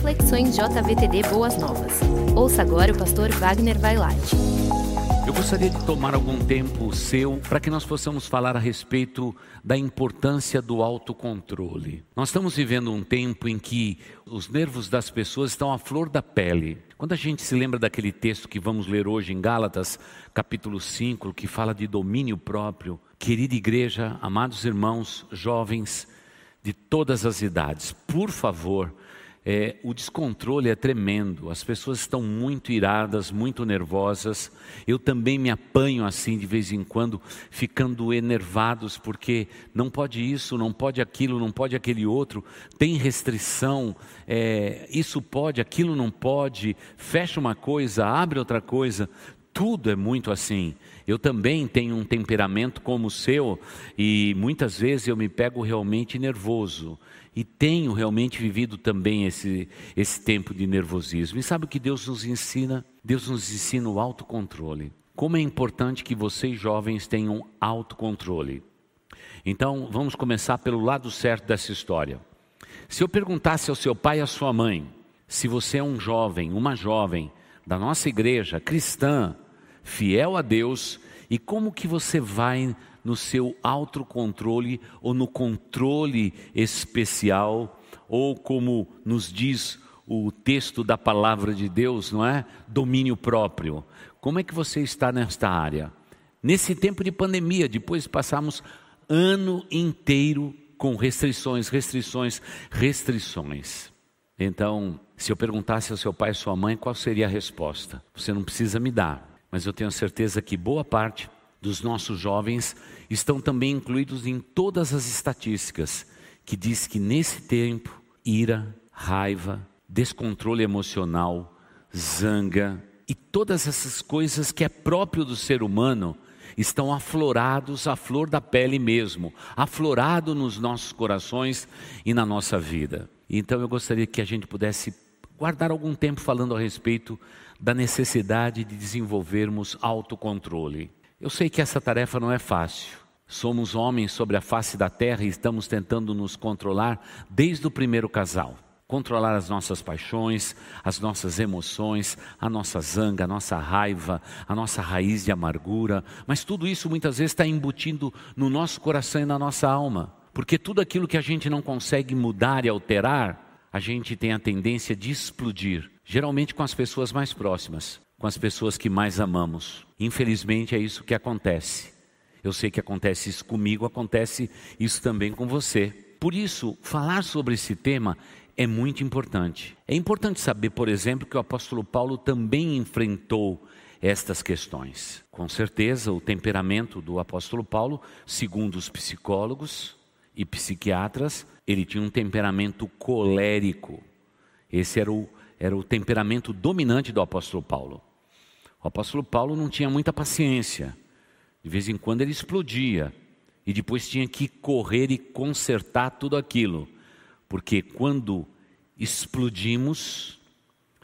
Reflexões JVTD Boas Novas. Ouça agora o pastor Wagner Vailate. Eu gostaria de tomar algum tempo seu para que nós possamos falar a respeito da importância do autocontrole. Nós estamos vivendo um tempo em que os nervos das pessoas estão à flor da pele. Quando a gente se lembra daquele texto que vamos ler hoje em Gálatas, capítulo 5, que fala de domínio próprio, querida igreja, amados irmãos, jovens de todas as idades, por favor, é, o descontrole é tremendo, as pessoas estão muito iradas, muito nervosas. Eu também me apanho assim de vez em quando, ficando enervados, porque não pode isso, não pode aquilo, não pode aquele outro, tem restrição, é, isso pode, aquilo não pode, fecha uma coisa, abre outra coisa. Tudo é muito assim. Eu também tenho um temperamento como o seu e muitas vezes eu me pego realmente nervoso e tenho realmente vivido também esse, esse tempo de nervosismo. E sabe o que Deus nos ensina? Deus nos ensina o autocontrole. Como é importante que vocês jovens tenham autocontrole. Então, vamos começar pelo lado certo dessa história. Se eu perguntasse ao seu pai e à sua mãe, se você é um jovem, uma jovem da nossa igreja cristã, fiel a Deus, e como que você vai no seu autocontrole ou no controle especial, ou como nos diz o texto da palavra de Deus, não é? Domínio próprio. Como é que você está nesta área? Nesse tempo de pandemia, depois passamos ano inteiro com restrições, restrições, restrições. Então, se eu perguntasse ao seu pai e sua mãe, qual seria a resposta? Você não precisa me dar, mas eu tenho certeza que boa parte dos nossos jovens estão também incluídos em todas as estatísticas que diz que nesse tempo ira, raiva, descontrole emocional, zanga e todas essas coisas que é próprio do ser humano estão aflorados à flor da pele mesmo, aflorado nos nossos corações e na nossa vida. Então eu gostaria que a gente pudesse guardar algum tempo falando a respeito da necessidade de desenvolvermos autocontrole. Eu sei que essa tarefa não é fácil. Somos homens sobre a face da terra e estamos tentando nos controlar desde o primeiro casal. Controlar as nossas paixões, as nossas emoções, a nossa zanga, a nossa raiva, a nossa raiz de amargura. Mas tudo isso muitas vezes está embutindo no nosso coração e na nossa alma. Porque tudo aquilo que a gente não consegue mudar e alterar, a gente tem a tendência de explodir, geralmente com as pessoas mais próximas com as pessoas que mais amamos. Infelizmente é isso que acontece. Eu sei que acontece isso comigo, acontece isso também com você. Por isso, falar sobre esse tema é muito importante. É importante saber, por exemplo, que o apóstolo Paulo também enfrentou estas questões. Com certeza, o temperamento do apóstolo Paulo, segundo os psicólogos e psiquiatras, ele tinha um temperamento colérico. Esse era o, era o temperamento dominante do apóstolo Paulo. O apóstolo Paulo não tinha muita paciência. De vez em quando ele explodia e depois tinha que correr e consertar tudo aquilo. Porque quando explodimos,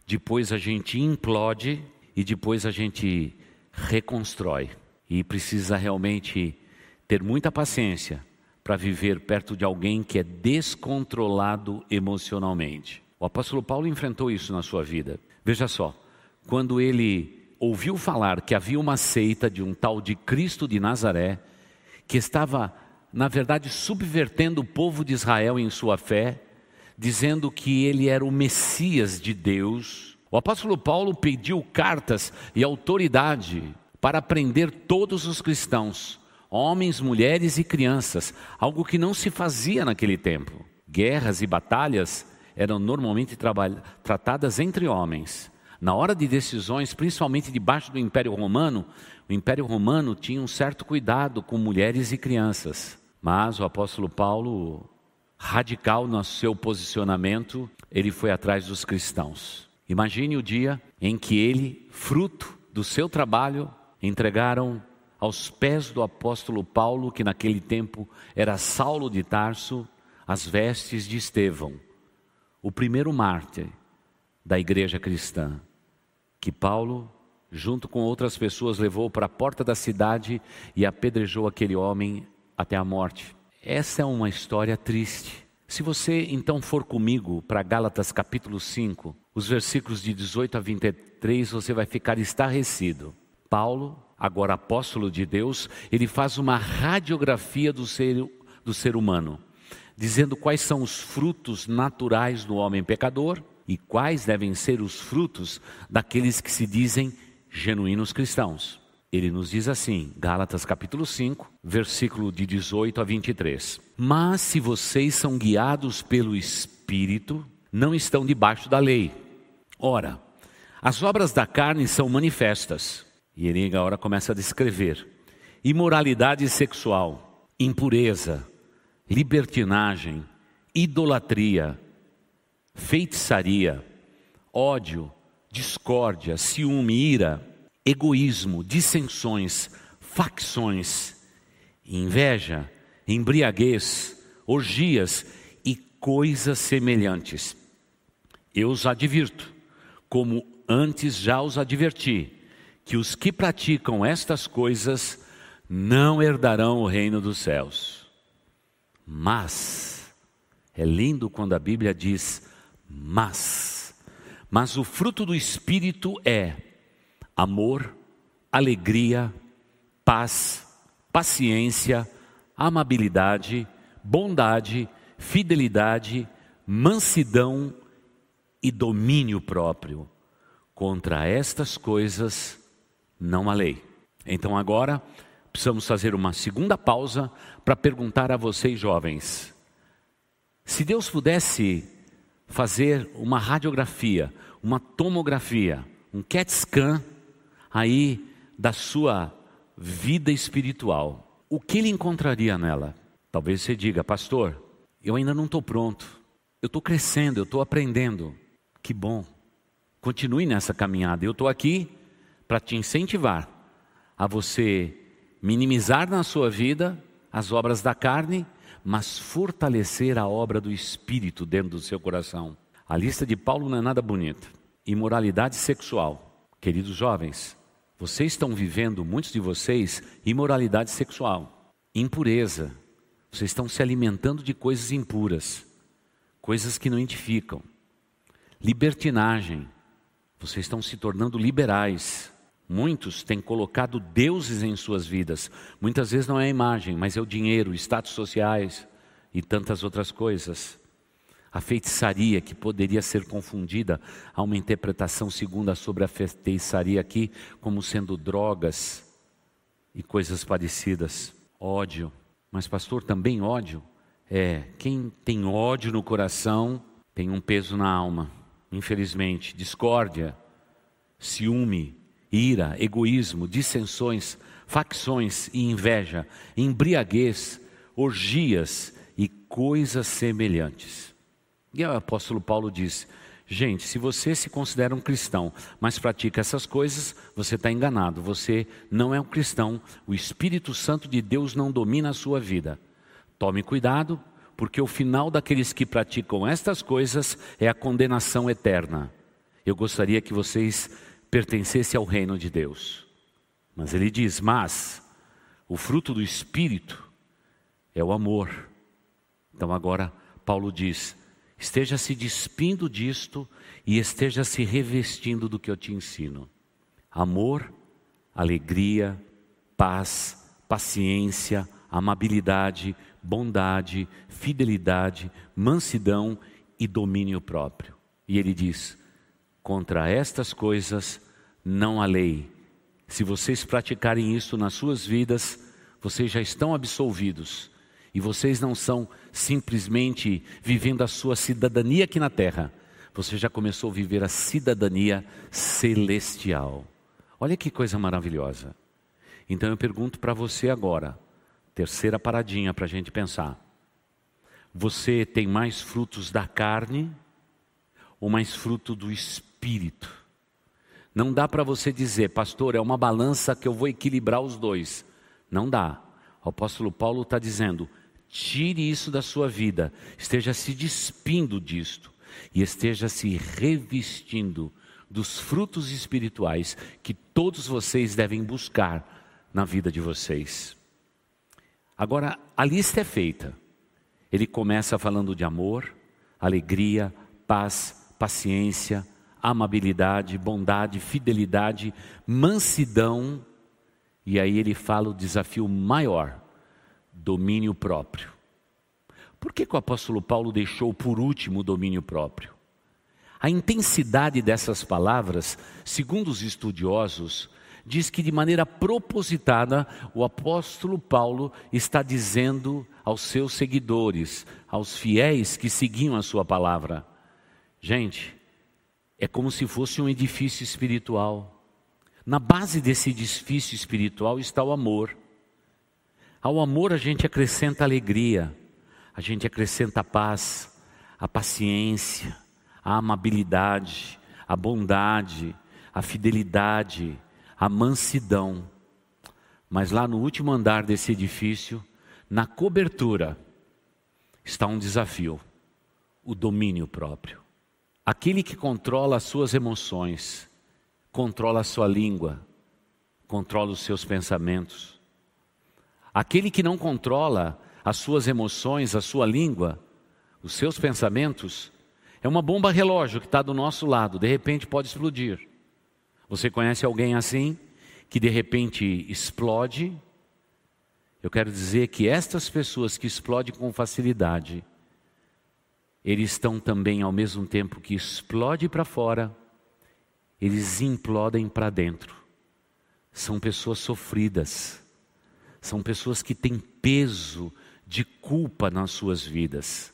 depois a gente implode e depois a gente reconstrói. E precisa realmente ter muita paciência para viver perto de alguém que é descontrolado emocionalmente. O apóstolo Paulo enfrentou isso na sua vida. Veja só, quando ele ouviu falar que havia uma seita de um tal de Cristo de Nazaré, que estava, na verdade, subvertendo o povo de Israel em sua fé, dizendo que ele era o Messias de Deus. O apóstolo Paulo pediu cartas e autoridade para prender todos os cristãos, homens, mulheres e crianças, algo que não se fazia naquele tempo. Guerras e batalhas eram normalmente tratadas entre homens. Na hora de decisões, principalmente debaixo do Império Romano, o Império Romano tinha um certo cuidado com mulheres e crianças. Mas o apóstolo Paulo, radical no seu posicionamento, ele foi atrás dos cristãos. Imagine o dia em que ele, fruto do seu trabalho, entregaram aos pés do apóstolo Paulo, que naquele tempo era Saulo de Tarso, as vestes de Estevão, o primeiro mártir da igreja cristã, que Paulo, junto com outras pessoas, levou para a porta da cidade e apedrejou aquele homem até a morte. Essa é uma história triste, Se você então for comigo para Gálatas capítulo 5, os versículos de 18 a 23, você vai ficar estarrecido. Paulo, agora apóstolo de Deus, ele faz uma radiografia do ser, do ser humano, dizendo quais são os frutos naturais do homem pecador e quais devem ser os frutos daqueles que se dizem genuínos cristãos. Ele nos diz assim, Gálatas capítulo 5, versículo de 18 a 23. Mas se vocês são guiados pelo Espírito, não estão debaixo da lei. Ora, as obras da carne são manifestas. E ele agora começa a descrever: imoralidade sexual, impureza, libertinagem, idolatria, feitiçaria, ódio, discórdia, ciúme, ira egoísmo, dissensões, facções, inveja, embriaguez, orgias e coisas semelhantes. Eu os advirto, como antes já os adverti, que os que praticam estas coisas não herdarão o reino dos céus. Mas, é lindo quando a Bíblia diz mas, mas o fruto do Espírito é amor, alegria, paz, paciência, amabilidade, bondade, fidelidade, mansidão e domínio próprio. Contra estas coisas não há lei. Então agora precisamos fazer uma segunda pausa para perguntar a vocês jovens: se Deus pudesse fazer uma radiografia, uma tomografia, um CAT scan aí da sua vida espiritual, o que ele encontraria nela? Talvez você diga, pastor, eu ainda não estou pronto, eu estou crescendo, eu estou aprendendo. Que bom, continue nessa caminhada. Eu estou aqui para te incentivar a você minimizar na sua vida as obras da carne, mas fortalecer a obra do espírito dentro do seu coração. A lista de Paulo não é nada bonita. Imoralidade sexual. Queridos jovens, vocês estão vivendo, muitos de vocês, imoralidade sexual, impureza. Vocês estão se alimentando de coisas impuras, coisas que não edificam. Libertinagem. Vocês estão se tornando liberais. Muitos têm colocado deuses em suas vidas. Muitas vezes não é a imagem, mas é o dinheiro, status sociais e tantas outras coisas a feitiçaria que poderia ser confundida a uma interpretação segunda sobre a feitiçaria aqui como sendo drogas e coisas parecidas, ódio. Mas pastor, também ódio é quem tem ódio no coração tem um peso na alma, infelizmente, discórdia, ciúme, ira, egoísmo, dissensões, facções e inveja, embriaguez, orgias e coisas semelhantes. E o apóstolo Paulo diz: gente, se você se considera um cristão, mas pratica essas coisas, você está enganado. Você não é um cristão. O Espírito Santo de Deus não domina a sua vida. Tome cuidado, porque o final daqueles que praticam estas coisas é a condenação eterna. Eu gostaria que vocês pertencessem ao reino de Deus. Mas ele diz: mas o fruto do Espírito é o amor. Então agora Paulo diz: esteja se despindo disto e esteja se revestindo do que eu te ensino: amor, alegria, paz, paciência, amabilidade, bondade, fidelidade, mansidão e domínio próprio. E ele diz: contra estas coisas não há lei. Se vocês praticarem isso nas suas vidas, vocês já estão absolvidos e vocês não são simplesmente vivendo a sua cidadania aqui na terra, você já começou a viver a cidadania celestial. Olha que coisa maravilhosa. Então eu pergunto para você agora, terceira paradinha para a gente pensar: você tem mais frutos da carne ou mais fruto do espírito? Não dá para você dizer, pastor, é uma balança que eu vou equilibrar os dois. Não dá. O apóstolo Paulo está dizendo: Tire isso da sua vida, esteja se despindo disto e esteja se revestindo dos frutos espirituais que todos vocês devem buscar na vida de vocês. Agora, a lista é feita. Ele começa falando de amor, alegria, paz, paciência, amabilidade, bondade, fidelidade, mansidão, e aí ele fala o desafio maior: domínio próprio. Por que, que o apóstolo Paulo deixou por último o domínio próprio? A intensidade dessas palavras, segundo os estudiosos, diz que de maneira propositada o apóstolo Paulo está dizendo aos seus seguidores, aos fiéis que seguiam a sua palavra: gente, é como se fosse um edifício espiritual. Na base desse edifício espiritual está o amor. Ao amor a gente acrescenta alegria, a gente acrescenta a paz, a paciência, a amabilidade, a bondade, a fidelidade, a mansidão. Mas lá no último andar desse edifício, na cobertura, está um desafio: o domínio próprio. Aquele que controla as suas emoções, controla a sua língua, controla os seus pensamentos. Aquele que não controla as suas emoções, a sua língua, os seus pensamentos, é uma bomba relógio que está do nosso lado, de repente pode explodir. Você conhece alguém assim, que de repente explode? Eu quero dizer que estas pessoas que explodem com facilidade, eles estão também, ao mesmo tempo que explode para fora, eles implodem para dentro. São pessoas sofridas, são pessoas que têm peso de culpa nas suas vidas.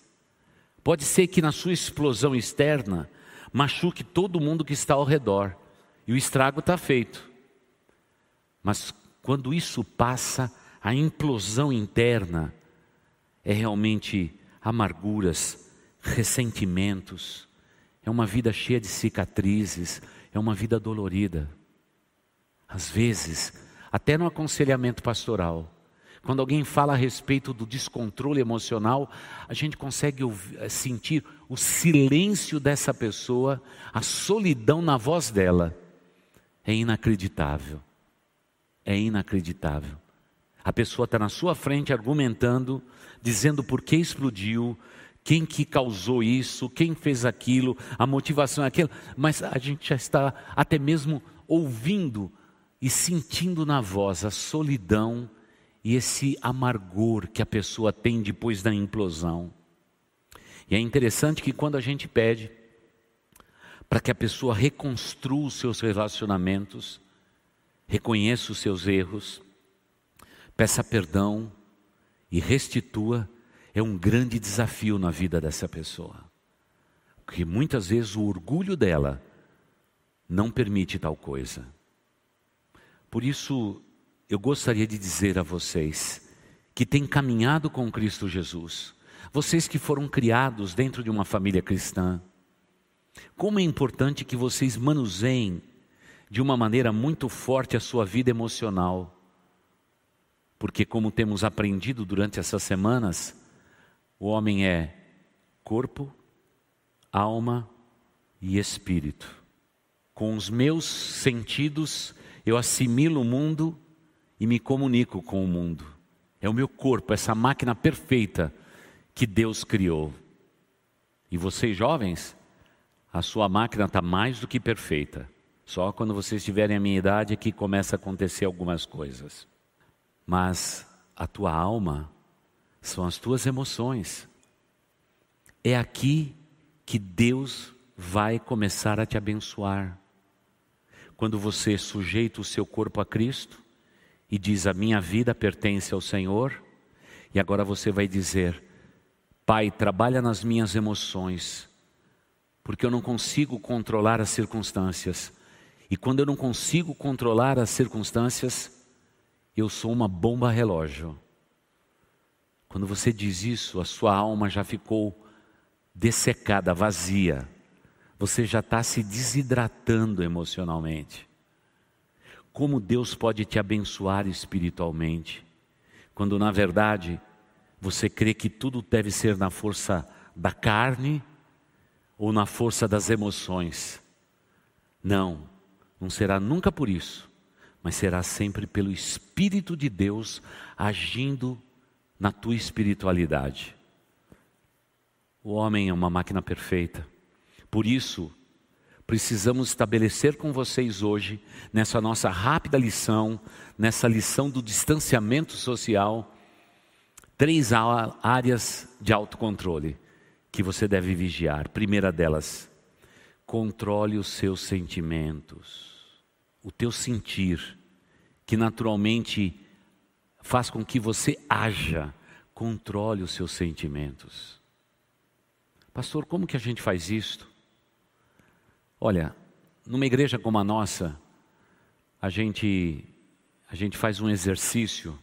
Pode ser que na sua explosão externa machuque todo mundo que está ao redor, e o estrago está feito. Mas quando isso passa, a implosão interna é realmente amarguras, ressentimentos, é uma vida cheia de cicatrizes, é uma vida dolorida. Às vezes, até no aconselhamento pastoral, quando alguém fala a respeito do descontrole emocional, a gente consegue ouvir, sentir o silêncio dessa pessoa, a solidão na voz dela. É inacreditável. É inacreditável. A pessoa está na sua frente argumentando, dizendo por que explodiu, quem que causou isso, quem fez aquilo, a motivação é aquilo, mas a gente já está até mesmo ouvindo e sentindo na voz a solidão e esse amargor que a pessoa tem depois da implosão. E é interessante que quando a gente pede para que a pessoa reconstrua os seus relacionamentos, reconheça os seus erros, peça perdão e restitua, é um grande desafio na vida dessa pessoa. Porque muitas vezes o orgulho dela não permite tal coisa. Por isso, eu gostaria de dizer a vocês que têm caminhado com Cristo Jesus, vocês que foram criados dentro de uma família cristã, como é importante que vocês manuseiem de uma maneira muito forte a sua vida emocional. Porque, como temos aprendido durante essas semanas, o homem é corpo, alma e espírito. Com os meus sentidos, eu assimilo o mundo e me comunico com o mundo. É o meu corpo, essa máquina perfeita que Deus criou. E vocês jovens, a sua máquina está mais do que perfeita. Só quando vocês tiverem a minha idade é que começa a acontecer algumas coisas. Mas a tua alma são as tuas emoções. É aqui que Deus vai começar a te abençoar. Quando você sujeita o seu corpo a Cristo e diz: A minha vida pertence ao Senhor, e agora você vai dizer: Pai, trabalha nas minhas emoções porque eu não consigo controlar as circunstâncias. E quando eu não consigo controlar as circunstâncias, eu sou uma bomba relógio. Quando você diz isso, a sua alma já ficou dessecada, vazia. Você já está se desidratando emocionalmente. Como Deus pode te abençoar espiritualmente, quando na verdade você crê que tudo deve ser na força da carne ou na força das emoções. Não, não será nunca por isso, mas será sempre pelo Espírito de Deus agindo na tua espiritualidade. O homem é uma máquina perfeita. Por isso, precisamos estabelecer com vocês hoje, nessa nossa rápida lição, nessa lição do distanciamento social, três áreas de autocontrole que você deve vigiar. Primeira delas, controle os seus sentimentos, o teu sentir, que naturalmente faz com que você haja, controle os seus sentimentos. Pastor, como que a gente faz isto? Olha, numa igreja como a nossa, a gente a gente faz um exercício.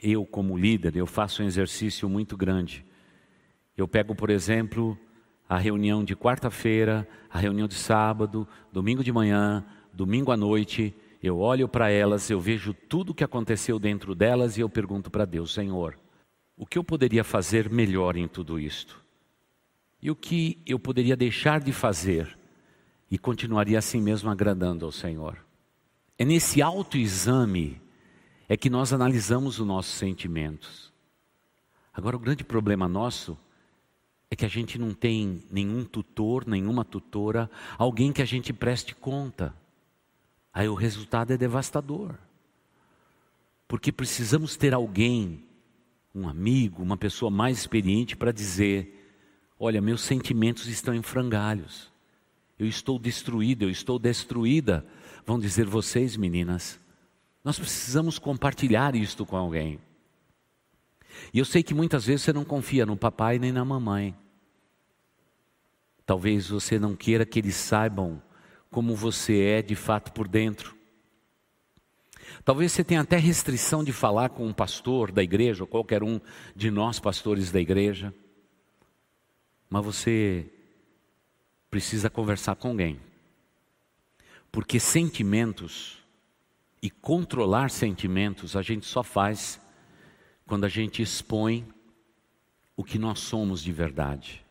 Eu como líder, eu faço um exercício muito grande. Eu pego, por exemplo, a reunião de quarta-feira, a reunião de sábado, domingo de manhã, domingo à noite, eu olho para elas, eu vejo tudo o que aconteceu dentro delas e eu pergunto para Deus, Senhor, o que eu poderia fazer melhor em tudo isto? E o que eu poderia deixar de fazer e continuaria assim mesmo agradando ao Senhor? É nesse autoexame é que nós analisamos os nossos sentimentos. Agora, o grande problema nosso é que a gente não tem nenhum tutor, nenhuma tutora, alguém que a gente preste conta. Aí o resultado é devastador. Porque precisamos ter alguém, um amigo, uma pessoa mais experiente para dizer: olha, meus sentimentos estão em frangalhos. Eu estou destruída, eu estou destruída. Vão dizer vocês, meninas. Nós precisamos compartilhar isto com alguém. E eu sei que muitas vezes você não confia no papai nem na mamãe. Talvez você não queira que eles saibam como você é de fato por dentro. Talvez você tenha até restrição de falar com um pastor da igreja, ou qualquer um de nós pastores da igreja. Mas você precisa conversar com alguém. Porque sentimentos e controlar sentimentos a gente só faz quando a gente expõe o que nós somos de verdade.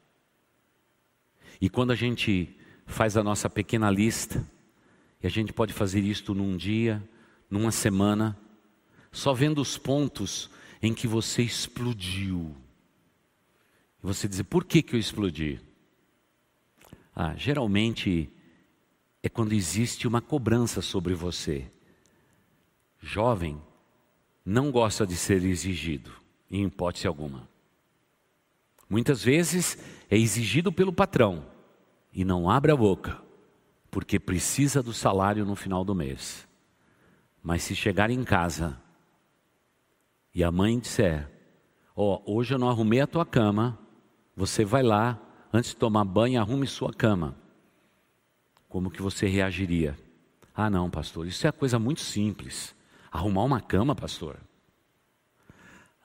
E quando a gente faz a nossa pequena lista, e a gente pode fazer isto num dia, numa semana, só vendo os pontos em que você explodiu. E você dizer, por que, que eu explodi? Ah, geralmente é quando existe uma cobrança sobre você. Jovem não gosta de ser exigido, em hipótese alguma. Muitas vezes é exigido pelo patrão e não abre a boca, porque precisa do salário no final do mês. Mas se chegar em casa e a mãe disser: Ó, oh, hoje eu não arrumei a tua cama, você vai lá, antes de tomar banho, arrume sua cama. Como que você reagiria? Ah, não, pastor, isso é coisa muito simples. Arrumar uma cama, pastor.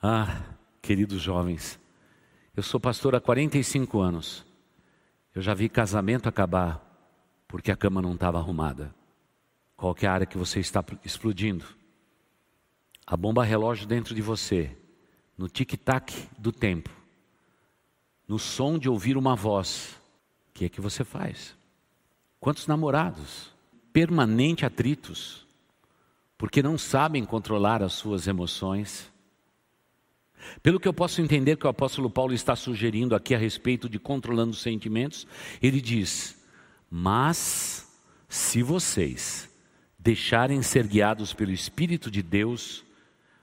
Ah, queridos jovens, eu sou pastor há 45 anos. Eu já vi casamento acabar porque a cama não estava arrumada. Qual é a área que você está explodindo? A bomba relógio dentro de você, no tic-tac do tempo, no som de ouvir uma voz. O que é que você faz? Quantos namorados? Permanente atritos, porque não sabem controlar as suas emoções pelo que eu posso entender que o apóstolo Paulo está sugerindo aqui a respeito de controlando os sentimentos, ele diz: Mas se vocês deixarem ser guiados pelo Espírito de Deus,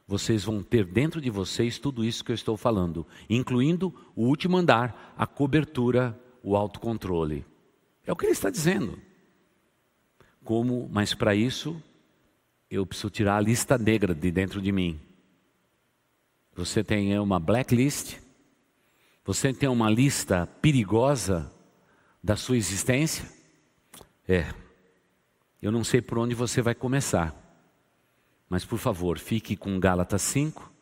vocês vão ter dentro de vocês tudo isso que eu estou falando, incluindo o último andar, a cobertura, o autocontrole. É o que ele está dizendo. Como, mas para isso, eu preciso tirar a lista negra de dentro de mim. Você tem uma blacklist, você tem uma lista perigosa da sua existência? É, eu não sei por onde você vai começar, mas por favor, fique com Gálatas 5,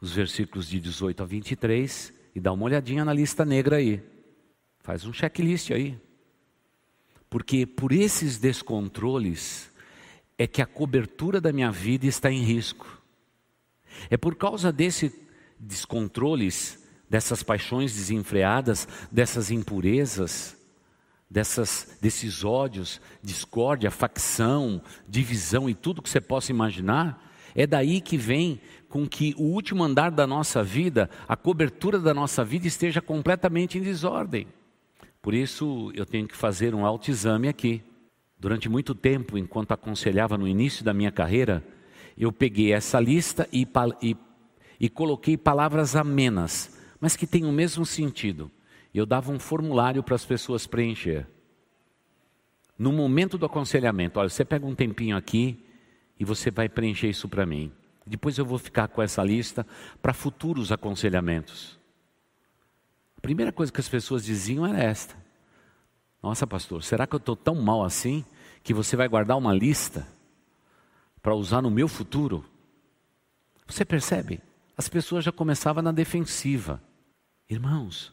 os versículos de 18 a 23, e dá uma olhadinha na lista negra aí. Faz um checklist aí. Porque por esses descontroles é que a cobertura da minha vida está em risco. É por causa desses descontroles, dessas paixões desenfreadas, dessas impurezas, dessas, desses ódios, discórdia, facção, divisão e tudo que você possa imaginar, É daí que vem com que o último andar da nossa vida, a cobertura da nossa vida esteja completamente em desordem. Por isso eu tenho que fazer um autoexame aqui. Durante muito tempo, enquanto aconselhava no início da minha carreira, eu peguei essa lista e, e, e coloquei palavras amenas, mas que têm o mesmo sentido. Eu dava um formulário para as pessoas preencher. No momento do aconselhamento, olha, você pega um tempinho aqui e você vai preencher isso para mim. Depois eu vou ficar com essa lista para futuros aconselhamentos. A primeira coisa que as pessoas diziam era esta: Nossa, pastor, será que eu estou tão mal assim que você vai guardar uma lista para usar no meu futuro? Você percebe? As pessoas já começavam na defensiva. Irmãos,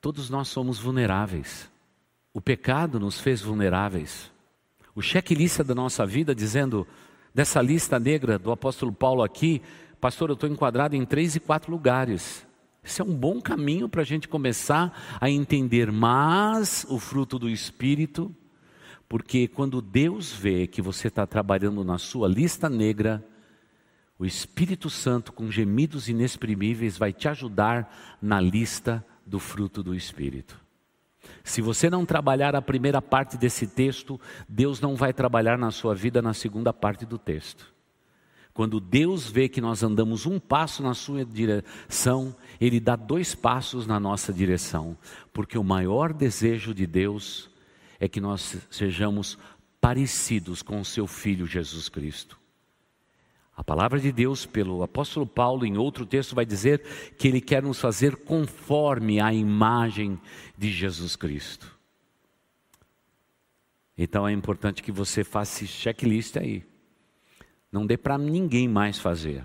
todos nós somos vulneráveis. O pecado nos fez vulneráveis. O checklist da nossa vida dizendo dessa lista negra do apóstolo Paulo aqui, pastor, eu estou enquadrado em três e quatro lugares. Esse é um bom caminho para a gente começar a entender mais o fruto do Espírito, porque quando Deus vê que você está trabalhando na sua lista negra, o Espírito Santo, com gemidos inexprimíveis, vai te ajudar na lista do fruto do Espírito. Se você não trabalhar a primeira parte desse texto, Deus não vai trabalhar na sua vida na segunda parte do texto. Quando Deus vê que nós andamos um passo na sua direção, Ele dá dois passos na nossa direção, porque o maior desejo de Deus é que nós sejamos parecidos com o Seu Filho Jesus Cristo. A palavra de Deus, pelo apóstolo Paulo, em outro texto, vai dizer que ele quer nos fazer conforme a imagem de Jesus Cristo. Então é importante que você faça esse checklist aí. Não dê para ninguém mais fazer.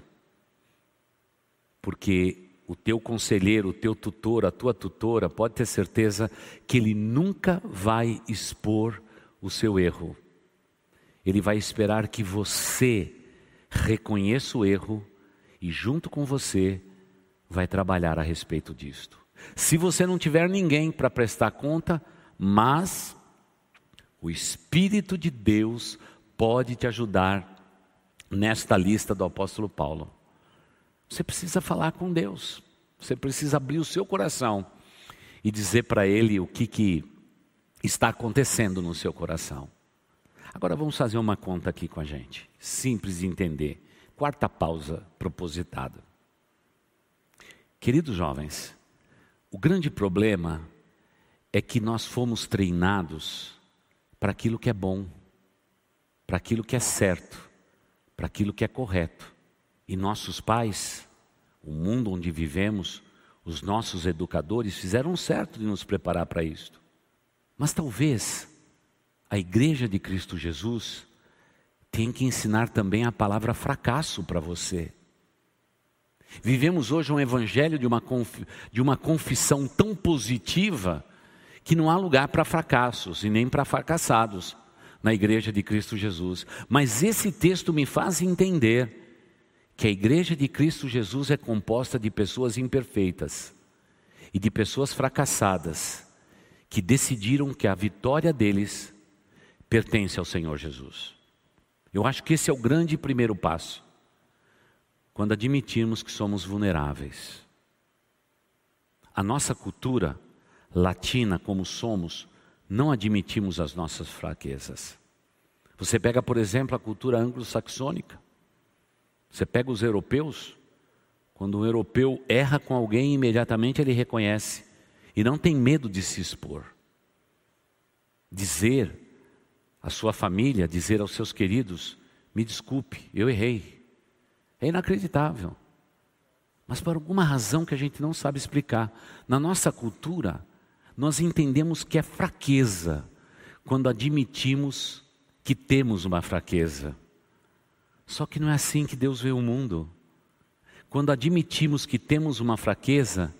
Porque o teu conselheiro, o teu tutor, a tua tutora, pode ter certeza que ele nunca vai expor o seu erro. Ele vai esperar que você reconheça o erro e, junto com você, vai trabalhar a respeito disto. Se você não tiver ninguém para prestar conta, mas o Espírito de Deus pode te ajudar nesta lista do apóstolo Paulo. Você precisa falar com Deus, você precisa abrir o seu coração e dizer para Ele o que, que está acontecendo no seu coração. Agora vamos fazer uma conta aqui com a gente, simples de entender. Quarta pausa propositada. Queridos jovens, o grande problema é que nós fomos treinados para aquilo que é bom, para aquilo que é certo, para aquilo que é correto. E nossos pais, o mundo onde vivemos, os nossos educadores fizeram certo de nos preparar para isto. Mas talvez a igreja de Cristo Jesus tem que ensinar também a palavra fracasso para você. Vivemos hoje um evangelho de uma, de uma confissão tão positiva que não há lugar para fracassos e nem para fracassados na igreja de Cristo Jesus. Mas esse texto me faz entender que a igreja de Cristo Jesus é composta de pessoas imperfeitas e de pessoas fracassadas que decidiram que a vitória deles pertence ao Senhor Jesus. Eu acho que esse é o grande primeiro passo. Quando admitirmos que somos vulneráveis. A nossa cultura latina, como somos, não admitimos as nossas fraquezas. Você pega, por exemplo, a cultura anglo-saxônica. Você pega os europeus. Quando um europeu erra com alguém, imediatamente ele reconhece e não tem medo de se expor. Dizer a sua família, dizer aos seus queridos: me desculpe, eu errei. É inacreditável. Mas por alguma razão que a gente não sabe explicar, na nossa cultura, nós entendemos que é fraqueza quando admitimos que temos uma fraqueza. Só que não é assim que Deus vê o mundo. Quando admitimos que temos uma fraqueza,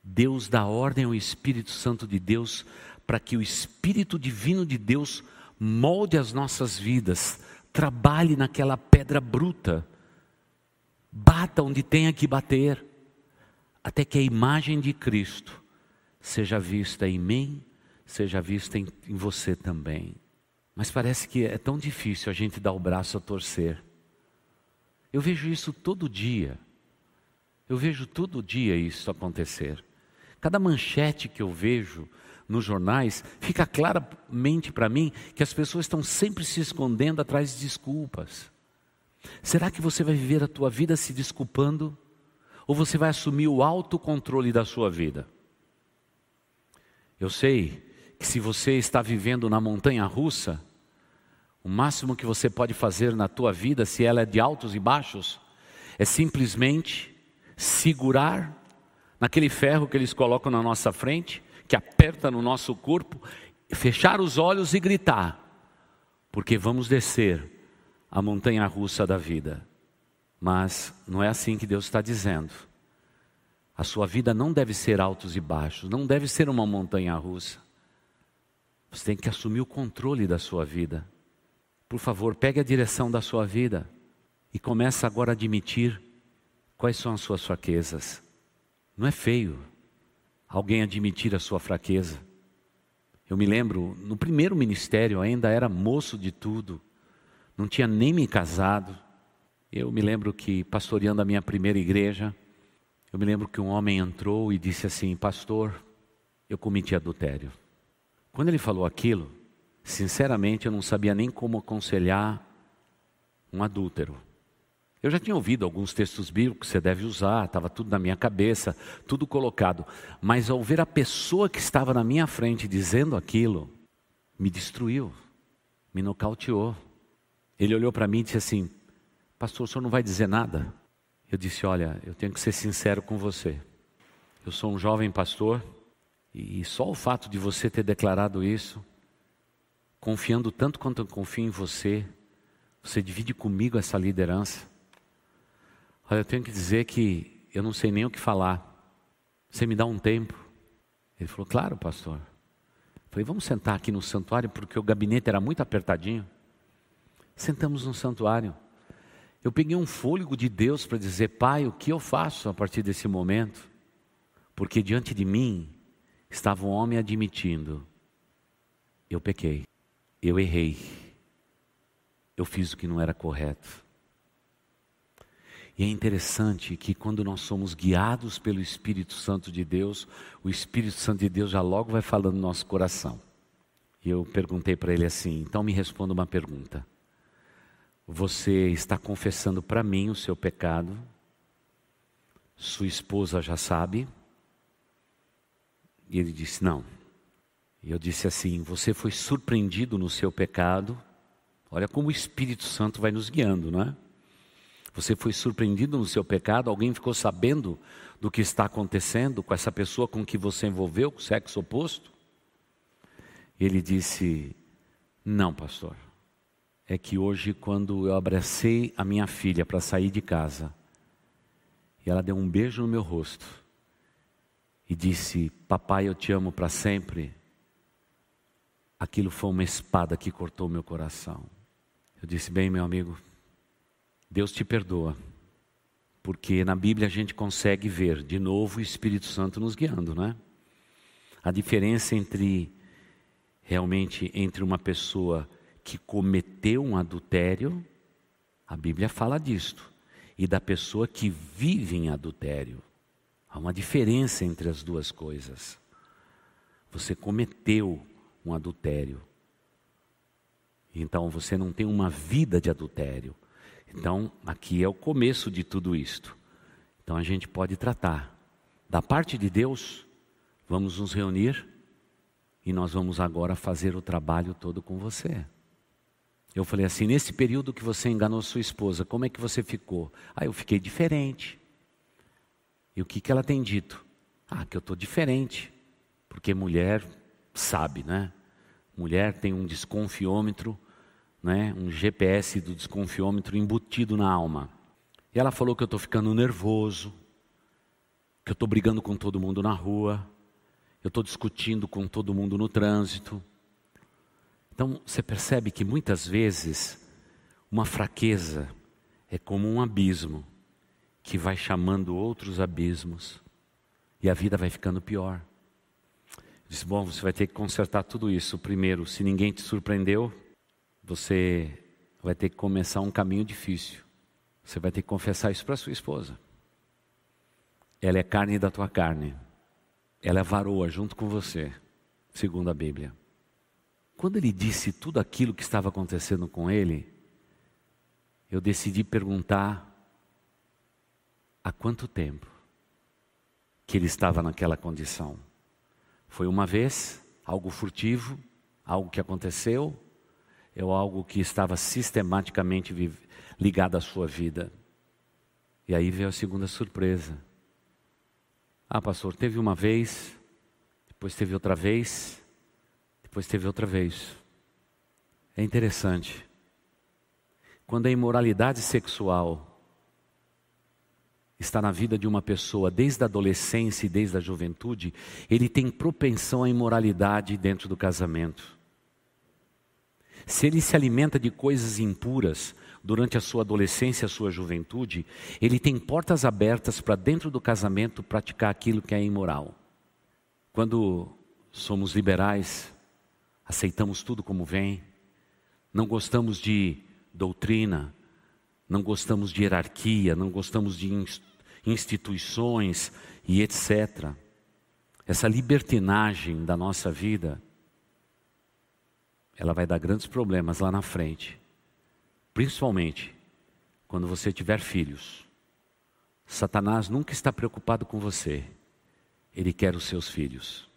Deus dá ordem ao Espírito Santo de Deus para que o Espírito Divino de Deus molde as nossas vidas, trabalhe naquela pedra bruta, bata onde tenha que bater, até que a imagem de Cristo seja vista em mim, seja vista em, em você também. Mas parece que é tão difícil a gente dar o braço a torcer. Eu vejo isso todo dia. Eu vejo todo dia isso acontecer. Cada manchete que eu vejo nos jornais, fica claramente para mim que as pessoas estão sempre se escondendo atrás de desculpas. Será que você vai viver a tua vida se desculpando? Ou você vai assumir o autocontrole da sua vida? Eu sei que se você está vivendo na montanha russa, o máximo que você pode fazer na tua vida, se ela é de altos e baixos, é simplesmente segurar naquele ferro que eles colocam na nossa frente, que aperta no nosso corpo, fechar os olhos e gritar, porque vamos descer a montanha russa da vida. Mas não é assim que Deus está dizendo. A sua vida não deve ser altos e baixos, não deve ser uma montanha russa. Você tem que assumir o controle da sua vida. Por favor, pegue a direção da sua vida e comece agora a admitir quais são as suas fraquezas. Não é feio alguém admitir a sua fraqueza. Eu me lembro, no primeiro ministério, ainda era moço de tudo, não tinha nem me casado. Eu me lembro que, pastoreando a minha primeira igreja, eu me lembro que um homem entrou e disse assim: Pastor, eu cometi adultério. Quando ele falou aquilo, sinceramente eu não sabia nem como aconselhar um adúltero. Eu já tinha ouvido alguns textos bíblicos que você deve usar, estava tudo na minha cabeça, tudo colocado. Mas ao ver a pessoa que estava na minha frente dizendo aquilo, me destruiu, me nocauteou. Ele olhou para mim e disse assim: Pastor, o senhor não vai dizer nada? Eu disse: Olha, eu tenho que ser sincero com você. Eu sou um jovem pastor e só o fato de você ter declarado isso, confiando tanto quanto eu confio em você, você divide comigo essa liderança. Olha, eu tenho que dizer que eu não sei nem o que falar. Você me dá um tempo? Ele falou, claro, pastor. Eu falei, vamos sentar aqui no santuário, porque o gabinete era muito apertadinho. Sentamos no santuário. Eu peguei um fôlego de Deus para dizer, Pai, o que eu faço a partir desse momento? Porque diante de mim estava um homem admitindo: eu pequei, eu errei, eu fiz o que não era correto. E é interessante que quando nós somos guiados pelo Espírito Santo de Deus, o Espírito Santo de Deus já logo vai falando no nosso coração. E eu perguntei para ele assim: então me responda uma pergunta. Você está confessando para mim o seu pecado? Sua esposa já sabe? E ele disse: não. E eu disse assim: você foi surpreendido no seu pecado. Olha como o Espírito Santo vai nos guiando, não é? Você foi surpreendido no seu pecado? Alguém ficou sabendo do que está acontecendo com essa pessoa com que você envolveu, com o sexo oposto? Ele disse: Não, pastor. É que hoje, quando eu abracei a minha filha para sair de casa, e ela deu um beijo no meu rosto e disse: Papai, eu te amo para sempre. Aquilo foi uma espada que cortou meu coração. Eu disse: Bem, meu amigo, Deus te perdoa. Porque na Bíblia a gente consegue ver de novo o Espírito Santo nos guiando, né? A diferença entre realmente entre uma pessoa que cometeu um adultério, a Bíblia fala disto, e da pessoa que vive em adultério. Há uma diferença entre as duas coisas. Você cometeu um adultério. Então você não tem uma vida de adultério. Então, aqui é o começo de tudo isto. Então, a gente pode tratar. Da parte de Deus, vamos nos reunir e nós vamos agora fazer o trabalho todo com você. Eu falei assim: nesse período que você enganou sua esposa, como é que você ficou? Ah, eu fiquei diferente. E o que, que ela tem dito? Ah, que eu estou diferente. Porque mulher sabe, né? Mulher tem um desconfiômetro né, um GPS do desconfiômetro embutido na alma. E ela falou que eu estou ficando nervoso, que eu estou brigando com todo mundo na rua, eu estou discutindo com todo mundo no trânsito. Então você percebe que muitas vezes uma fraqueza é como um abismo que vai chamando outros abismos e a vida vai ficando pior. Eu disse: Bom, você vai ter que consertar tudo isso. Primeiro, se ninguém te surpreendeu, você vai ter que começar um caminho difícil. Você vai ter que confessar isso para sua esposa. Ela é carne da tua carne. Ela é varoa junto com você, segundo a Bíblia. Quando ele disse tudo aquilo que estava acontecendo com ele, eu decidi perguntar há quanto tempo que ele estava naquela condição. Foi uma vez, algo furtivo, algo que aconteceu, ou algo que estava sistematicamente ligado à sua vida. E aí veio a segunda surpresa. Ah, pastor, teve uma vez, depois teve outra vez, depois teve outra vez. É interessante. Quando a imoralidade sexual está na vida de uma pessoa desde a adolescência e desde a juventude, ele tem propensão à imoralidade dentro do casamento. Se ele se alimenta de coisas impuras durante a sua adolescência e a sua juventude, ele tem portas abertas para dentro do casamento praticar aquilo que é imoral. Quando somos liberais, aceitamos tudo como vem, não gostamos de doutrina, não gostamos de hierarquia, não gostamos de instituições e etc. Essa libertinagem da nossa vida, ela vai dar grandes problemas lá na frente. Principalmente quando você tiver filhos. Satanás nunca está preocupado com você, ele quer os seus filhos.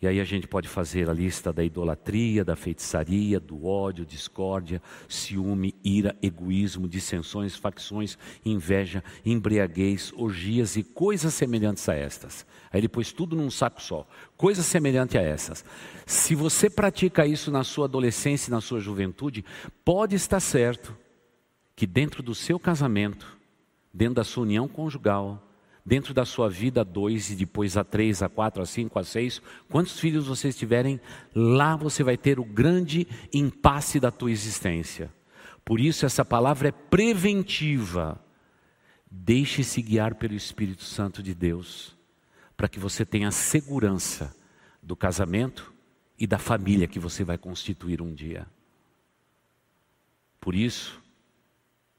E aí a gente pode fazer a lista da idolatria, da feitiçaria, do ódio, discórdia, ciúme, ira, egoísmo, dissensões, facções, inveja, embriaguez, orgias e coisas semelhantes a estas. Aí ele pôs tudo num saco só. Coisas semelhantes a essas. Se você pratica isso na sua adolescência e na sua juventude, pode estar certo que dentro do seu casamento, dentro da sua união conjugal, dentro da sua vida a dois e depois a três, a quatro, a cinco, a seis, quantos filhos vocês tiverem, lá você vai ter o grande impasse da tua existência. Por isso essa palavra é preventiva. Deixe-se guiar pelo Espírito Santo de Deus, para que você tenha segurança do casamento e da família que você vai constituir um dia. Por isso,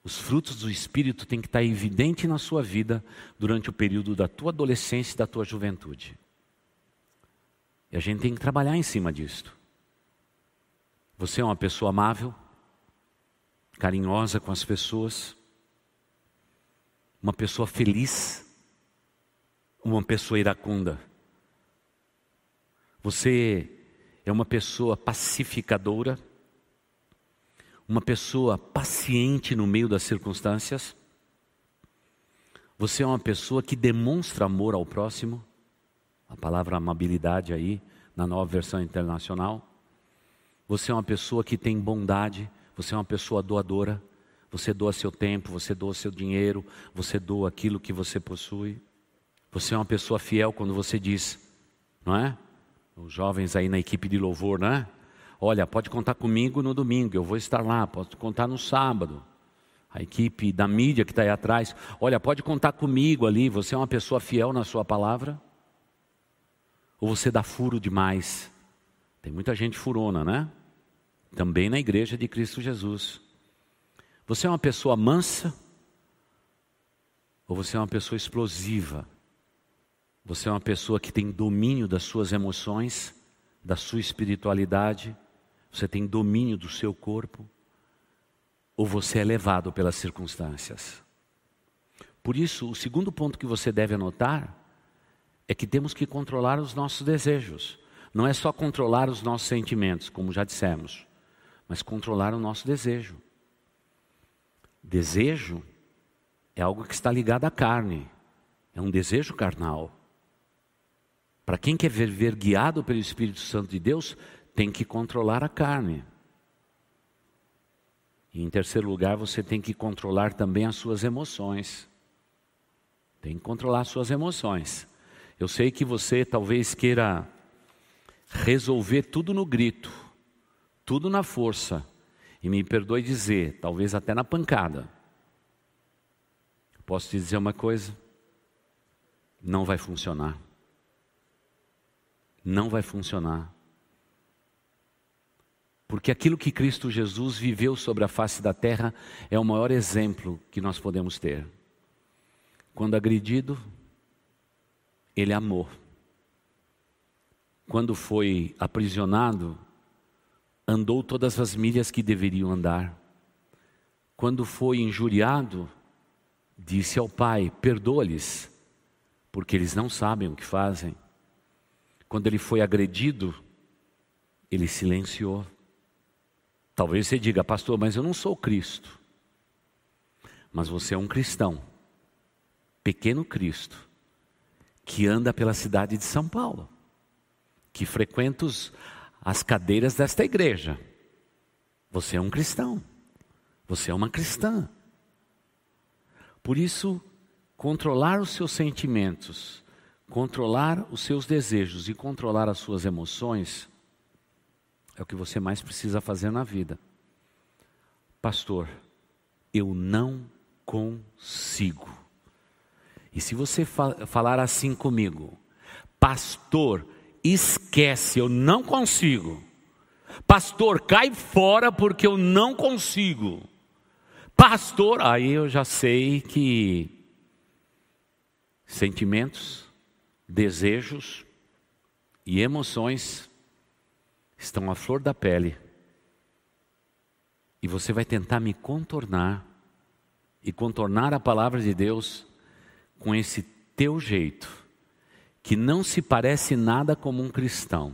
os frutos do Espírito têm que estar evidente na sua vida durante o período da tua adolescência e da tua juventude. E a gente tem que trabalhar em cima disso. Você é uma pessoa amável, carinhosa com as pessoas, uma pessoa feliz, uma pessoa iracunda. Você é uma pessoa pacificadora, uma pessoa paciente no meio das circunstâncias? Você é uma pessoa que demonstra amor ao próximo? A palavra amabilidade aí, na nova versão internacional. Você é uma pessoa que tem bondade, você é uma pessoa doadora, você doa seu tempo, você doa seu dinheiro, você doa aquilo que você possui. Você é uma pessoa fiel quando você diz, não é? Os jovens aí na equipe de louvor, não é? Olha, pode contar comigo no domingo, eu vou estar lá, pode contar no sábado. A equipe da mídia que está aí atrás, olha, pode contar comigo ali, você é uma pessoa fiel na sua palavra? Ou você dá furo demais? Tem muita gente furona, né? Também na igreja de Cristo Jesus. Você é uma pessoa mansa? Ou você é uma pessoa explosiva? Você é uma pessoa que tem domínio das suas emoções, da sua espiritualidade? Você tem domínio do seu corpo? Ou você é levado pelas circunstâncias? Por isso, o segundo ponto que você deve anotar é que temos que controlar os nossos desejos. Não é só controlar os nossos sentimentos, como já dissemos, mas controlar o nosso desejo. Desejo é algo que está ligado à carne, é um desejo carnal. Para quem quer viver guiado pelo Espírito Santo de Deus, tem que controlar a carne. E em terceiro lugar, você tem que controlar também as suas emoções. Tem que controlar as suas emoções. Eu sei que você talvez queira resolver tudo no grito, tudo na força. E me perdoe dizer, talvez até na pancada. Posso te dizer uma coisa? Não vai funcionar. Não vai funcionar. Porque aquilo que Cristo Jesus viveu sobre a face da terra é o maior exemplo que nós podemos ter. Quando agredido, ele amou. Quando foi aprisionado, andou todas as milhas que deveriam andar. Quando foi injuriado, disse ao Pai: Perdoa-lhes, porque eles não sabem o que fazem. Quando ele foi agredido, ele silenciou. Talvez você diga, pastor, mas eu não sou Cristo. Mas você é um cristão, pequeno Cristo, que anda pela cidade de São Paulo, que frequenta os, as cadeiras desta igreja. Você é um cristão, você é uma cristã. Por isso, controlar os seus sentimentos, controlar os seus desejos e controlar as suas emoções é o que você mais precisa fazer na vida. Pastor, eu não consigo. E se você fa falar assim comigo, pastor, esquece, eu não consigo. Pastor, cai fora porque eu não consigo. Pastor, aí eu já sei que sentimentos, desejos e emoções estão à flor da pele. E você vai tentar me contornar e contornar a palavra de Deus com esse teu jeito, que não se parece nada como um cristão,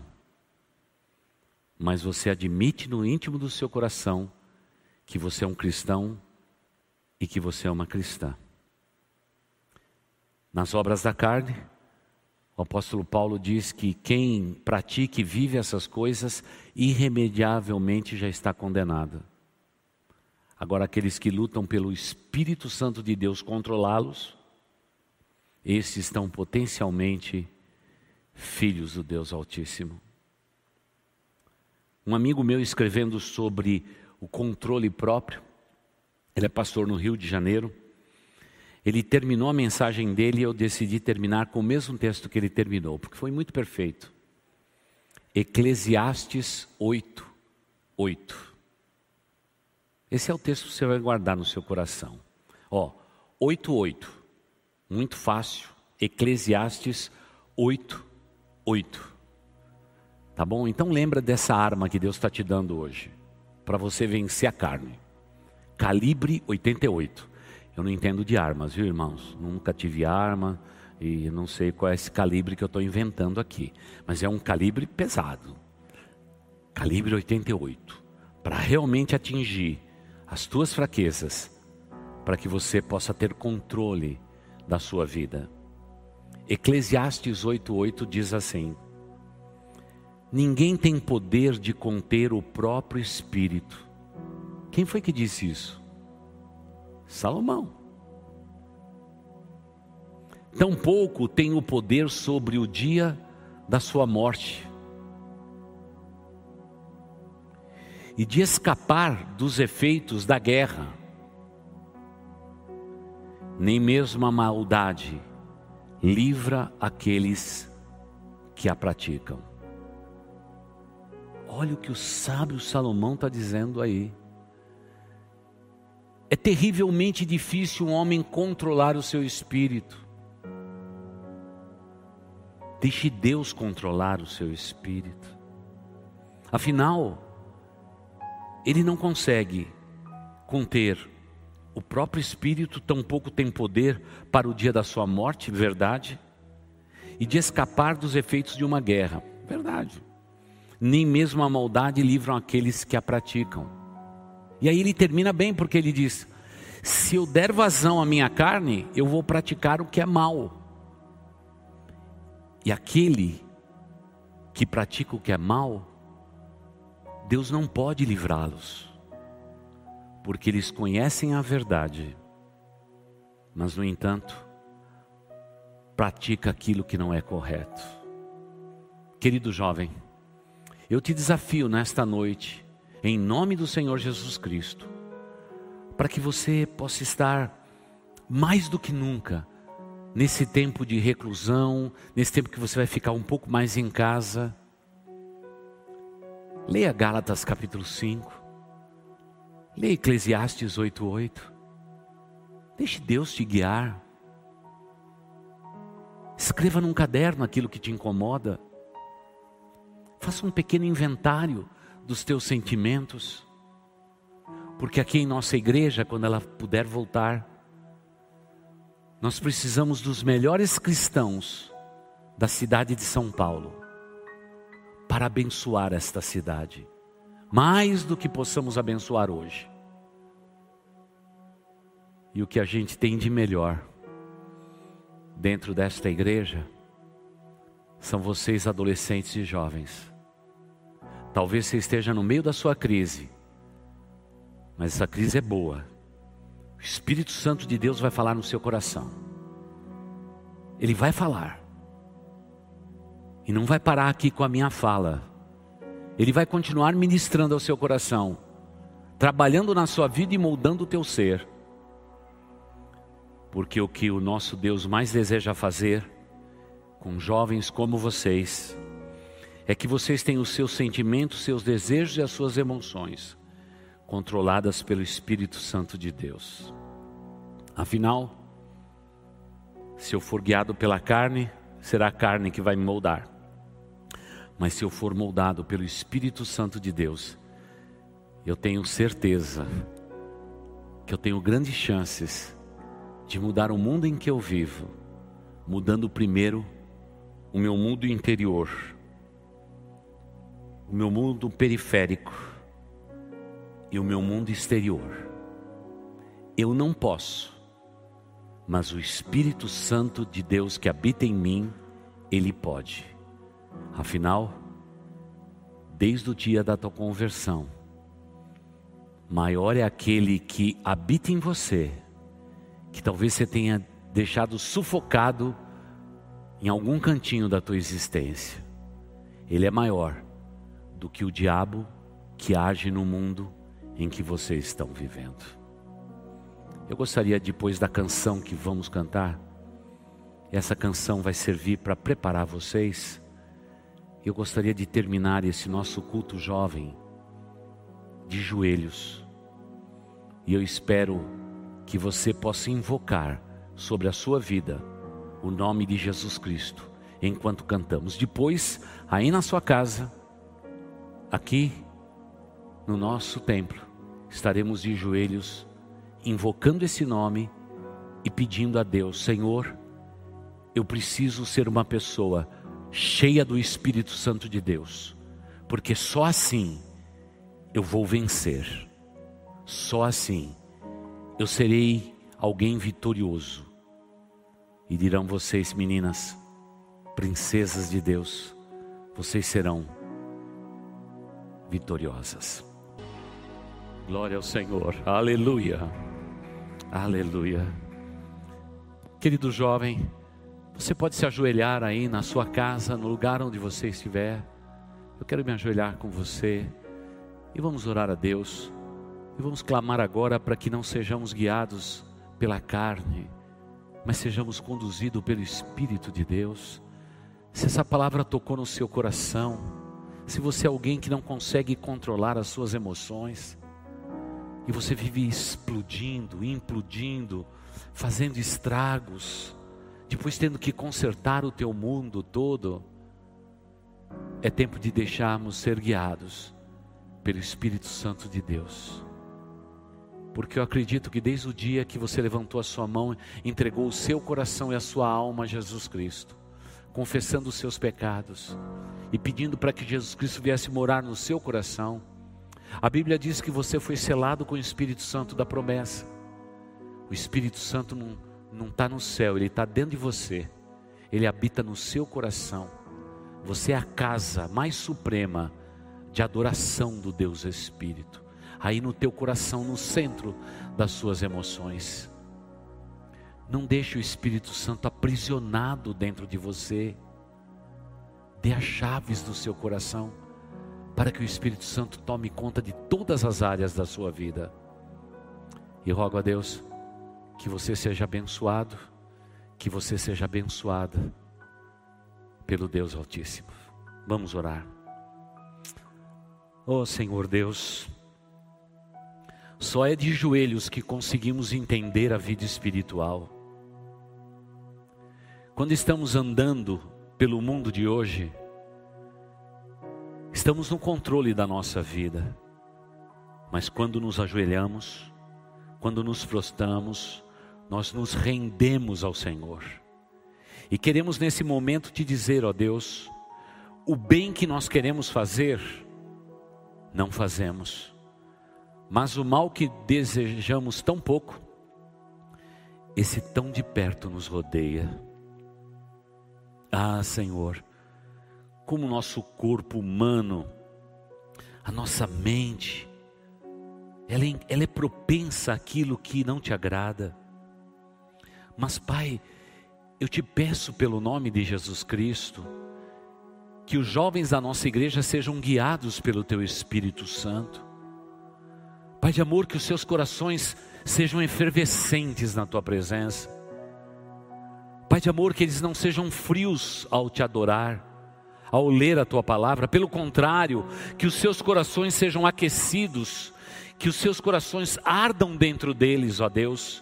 mas você admite no íntimo do seu coração que você é um cristão e que você é uma cristã. Nas obras da carne, o apóstolo Paulo diz que quem pratica e vive essas coisas, irremediavelmente já está condenado. Agora, aqueles que lutam pelo Espírito Santo de Deus controlá-los, esses estão potencialmente filhos do Deus Altíssimo. Um amigo meu escrevendo sobre o controle próprio, ele é pastor no Rio de Janeiro, ele terminou a mensagem dele e eu decidi terminar com o mesmo texto que ele terminou, porque foi muito perfeito. Eclesiastes 8, 8. Esse é o texto que você vai guardar no seu coração. Ó, 8, 8. Muito fácil. Eclesiastes 8, 8. Tá bom? Então lembra dessa arma que Deus está te dando hoje, para você vencer a carne. Calibre 88. Eu não entendo de armas, viu, irmãos? Nunca tive arma e não sei qual é esse calibre que eu estou inventando aqui. Mas é um calibre pesado. Calibre 88. Para realmente atingir as tuas fraquezas, para que você possa ter controle da sua vida. Eclesiastes 8:8 diz assim: Ninguém tem poder de conter o próprio espírito. Quem foi que disse isso? Salomão. Tampouco tem o poder sobre o dia da sua morte. E de escapar dos efeitos da guerra. Nem mesmo a maldade livra aqueles que a praticam. Olha o que o sábio Salomão está dizendo aí. É terrivelmente difícil um homem controlar o seu espírito. Deixe Deus controlar o seu espírito. Afinal, ele não consegue conter o próprio espírito, tampouco tem poder para o dia da sua morte, verdade? E de escapar dos efeitos de uma guerra, verdade. Nem mesmo a maldade livram aqueles que a praticam. E aí ele termina bem, porque ele diz: se eu der vazão à minha carne, eu vou praticar o que é mal. E aquele que pratica o que é mal, Deus não pode livrá-los, porque eles conhecem a verdade, mas no entanto, pratica aquilo que não é correto. Querido jovem, eu te desafio nesta noite em nome do Senhor Jesus Cristo, para que você possa estar mais do que nunca nesse tempo de reclusão, nesse tempo que você vai ficar um pouco mais em casa, Leia Gálatas capítulo 5. Leia Eclesiastes 8:8. Deixe Deus te guiar. Escreva num caderno aquilo que te incomoda. Faça um pequeno inventário dos teus sentimentos. Porque aqui em nossa igreja, quando ela puder voltar, nós precisamos dos melhores cristãos da cidade de São Paulo para abençoar esta cidade, mais do que possamos abençoar hoje. E o que a gente tem de melhor dentro desta igreja são vocês, adolescentes e jovens. Talvez você esteja no meio da sua crise, mas essa crise é boa. O Espírito Santo de Deus vai falar no seu coração. Ele vai falar. E não vai parar aqui com a minha fala. Ele vai continuar ministrando ao seu coração, trabalhando na sua vida e moldando o teu ser. Porque o que o nosso Deus mais deseja fazer com jovens como vocês é que vocês tenham os seus sentimentos, seus desejos e as suas emoções controladas pelo Espírito Santo de Deus. Afinal, se eu for guiado pela carne, será a carne que vai me moldar. Mas se eu for moldado pelo Espírito Santo de Deus, eu tenho certeza que eu tenho grandes chances de mudar o mundo em que eu vivo, mudando primeiro o meu mundo interior, o meu mundo periférico e o meu mundo exterior. Eu não posso, mas o Espírito Santo de Deus que habita em mim, ele pode. Afinal, desde o dia da tua conversão, maior é aquele que habita em você que talvez você tenha deixado sufocado em algum cantinho da tua existência. Ele é maior do que o diabo que age no mundo em que vocês estão vivendo. Eu gostaria, depois da canção que vamos cantar, essa canção vai servir para preparar vocês. Eu gostaria de terminar esse nosso culto jovem de joelhos. E eu espero que você possa invocar sobre a sua vida o nome de Jesus Cristo enquanto cantamos. Depois, aí na sua casa, aqui no nosso templo, estaremos de joelhos invocando esse nome e pedindo a Deus: Senhor, eu preciso ser uma pessoa cheia do Espírito Santo de Deus, porque só assim eu vou vencer. Só assim eu serei alguém vitorioso. E dirão vocês, meninas, princesas de Deus, vocês serão vitoriosas. Glória ao Senhor, aleluia, aleluia. Querido jovem, você pode se ajoelhar aí na sua casa, no lugar onde você estiver. Eu quero me ajoelhar com você e vamos orar a Deus. E vamos clamar agora para que não sejamos guiados pela carne, mas sejamos conduzidos pelo Espírito de Deus. Se essa palavra tocou no seu coração, se você é alguém que não consegue controlar as suas emoções, e você vive explodindo, implodindo, fazendo estragos, depois tendo que consertar o teu mundo todo, é tempo de deixarmos ser guiados pelo Espírito Santo de Deus. Porque eu acredito que desde o dia que você levantou a sua mão, entregou o seu coração e a sua alma a Jesus Cristo, confessando os seus pecados e pedindo para que Jesus Cristo viesse morar no seu coração, a Bíblia diz que você foi selado com o Espírito Santo da promessa. O Espírito Santo não está no céu, ele está dentro de você, ele habita no seu coração. Você é a casa mais suprema de adoração do Deus Espírito aí no teu coração, no centro das suas emoções. Não deixe o Espírito Santo aprisionado dentro de você. Dê as chaves do seu coração para que o Espírito Santo tome conta de todas as áreas da sua vida. E rogo a Deus que você seja abençoado, que você seja abençoada pelo Deus Altíssimo. Vamos orar. Oh Senhor Deus, só é de joelhos que conseguimos entender a vida espiritual. Quando estamos andando pelo mundo de hoje, estamos no controle da nossa vida. Mas quando nos ajoelhamos, quando nos prostramos, nós nos rendemos ao Senhor. E queremos nesse momento te dizer, ó Deus, o bem que nós queremos fazer, não fazemos. Mas o mal que desejamos tão pouco, esse tão de perto nos rodeia. Ah, Senhor, como o nosso corpo humano, a nossa mente, ela é, ela é propensa àquilo que não te agrada. Mas, Pai, eu te peço pelo nome de Jesus Cristo, que os jovens da nossa igreja sejam guiados pelo Teu Espírito Santo. Pai de amor, que os seus corações sejam efervescentes na Tua presença Pai de amor, que eles não sejam frios ao te adorar, ao ler a tua palavra, pelo contrário, que os seus corações sejam aquecidos, que os seus corações ardam dentro deles, ó Deus,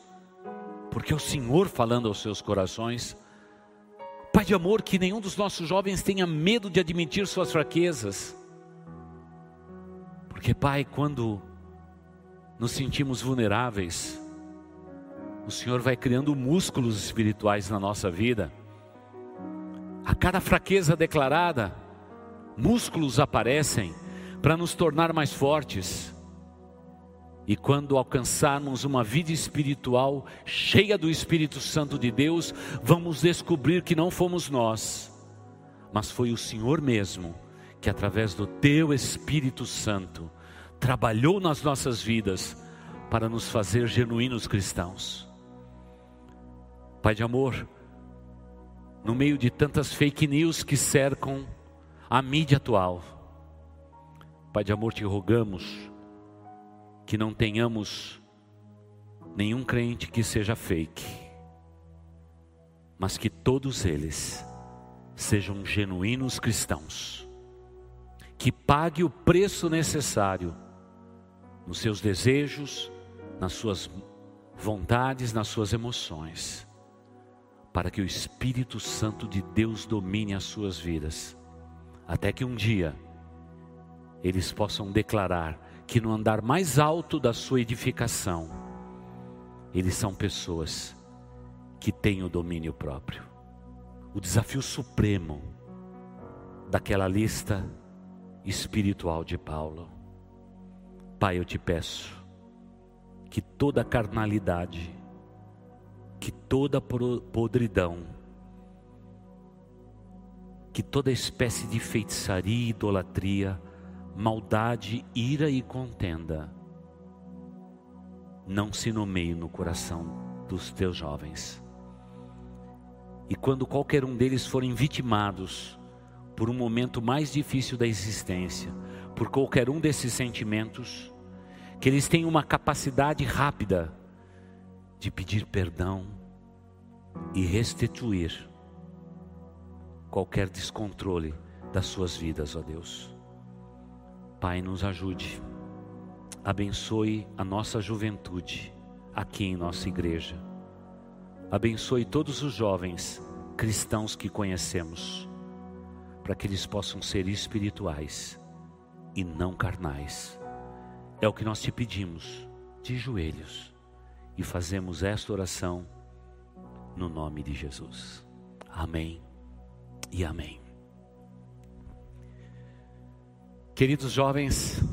porque é o Senhor falando aos seus corações. Pai de amor, que nenhum dos nossos jovens tenha medo de admitir suas fraquezas, porque, Pai, quando nos sentimos vulneráveis, o Senhor vai criando músculos espirituais na nossa vida. A cada fraqueza declarada, músculos aparecem para nos tornar mais fortes. E quando alcançarmos uma vida espiritual cheia do Espírito Santo de Deus, vamos descobrir que não fomos nós, mas foi o Senhor mesmo que, através do Teu Espírito Santo, trabalhou nas nossas vidas para nos fazer genuínos cristãos. Pai de amor, no meio de tantas fake news que cercam a mídia atual, Pai de amor, te rogamos que não tenhamos nenhum crente que seja fake, mas que todos eles sejam genuínos cristãos, que pague o preço necessário nos seus desejos, nas suas vontades, nas suas emoções para que o Espírito Santo de Deus domine as suas vidas, até que um dia eles possam declarar que no andar mais alto da sua edificação, eles são pessoas que têm o domínio próprio. O desafio supremo daquela lista espiritual de Paulo. Pai, eu te peço que toda carnalidade, que toda podridão, que toda espécie de feitiçaria, idolatria, maldade, ira e contenda não se nomeie no coração dos teus jovens. E quando qualquer um deles forem vitimados por um momento mais difícil da existência, por qualquer um desses sentimentos, que eles tenham uma capacidade rápida de pedir perdão e restituir qualquer descontrole das suas vidas, ó Deus. Pai, nos ajude, abençoe a nossa juventude aqui em nossa igreja, abençoe todos os jovens cristãos que conhecemos, para que eles possam ser espirituais e não carnais. É o que nós te pedimos, de joelhos e fazemos esta oração no nome de Jesus. Amém e amém. Queridos jovens,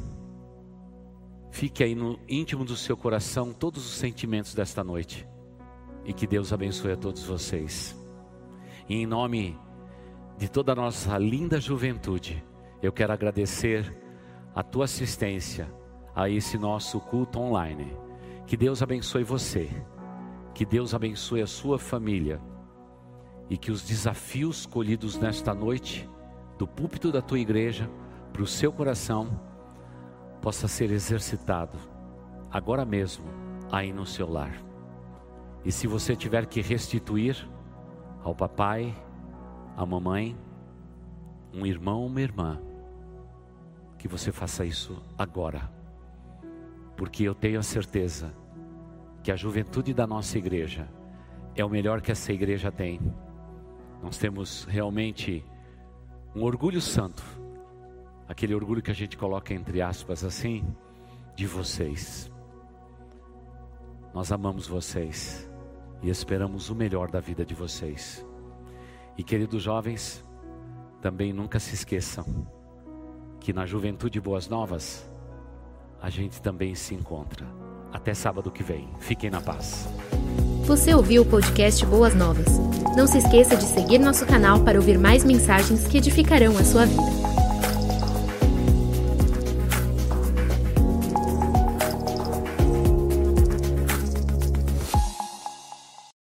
fique aí no íntimo do seu coração todos os sentimentos desta noite e que Deus abençoe a todos vocês. E em nome de toda a nossa linda juventude, eu quero agradecer a tua assistência a esse nosso culto online. Que Deus abençoe você, que Deus abençoe a sua família e que os desafios colhidos nesta noite, do púlpito da tua igreja, para o seu coração, possa ser exercitado agora mesmo, aí no seu lar. E se você tiver que restituir ao papai, à mamãe, um irmão, uma irmã, que você faça isso agora. Porque eu tenho a certeza que a juventude da nossa igreja é o melhor que essa igreja tem. Nós temos realmente um orgulho santo, aquele orgulho que a gente coloca entre aspas assim, de vocês. Nós amamos vocês e esperamos o melhor da vida de vocês. E queridos jovens, também nunca se esqueçam que na Juventude Boas Novas a gente também se encontra. Até sábado que vem. Fiquem na paz. Você ouviu o podcast Boas Novas? Não se esqueça de seguir nosso canal para ouvir mais mensagens que edificarão a sua vida.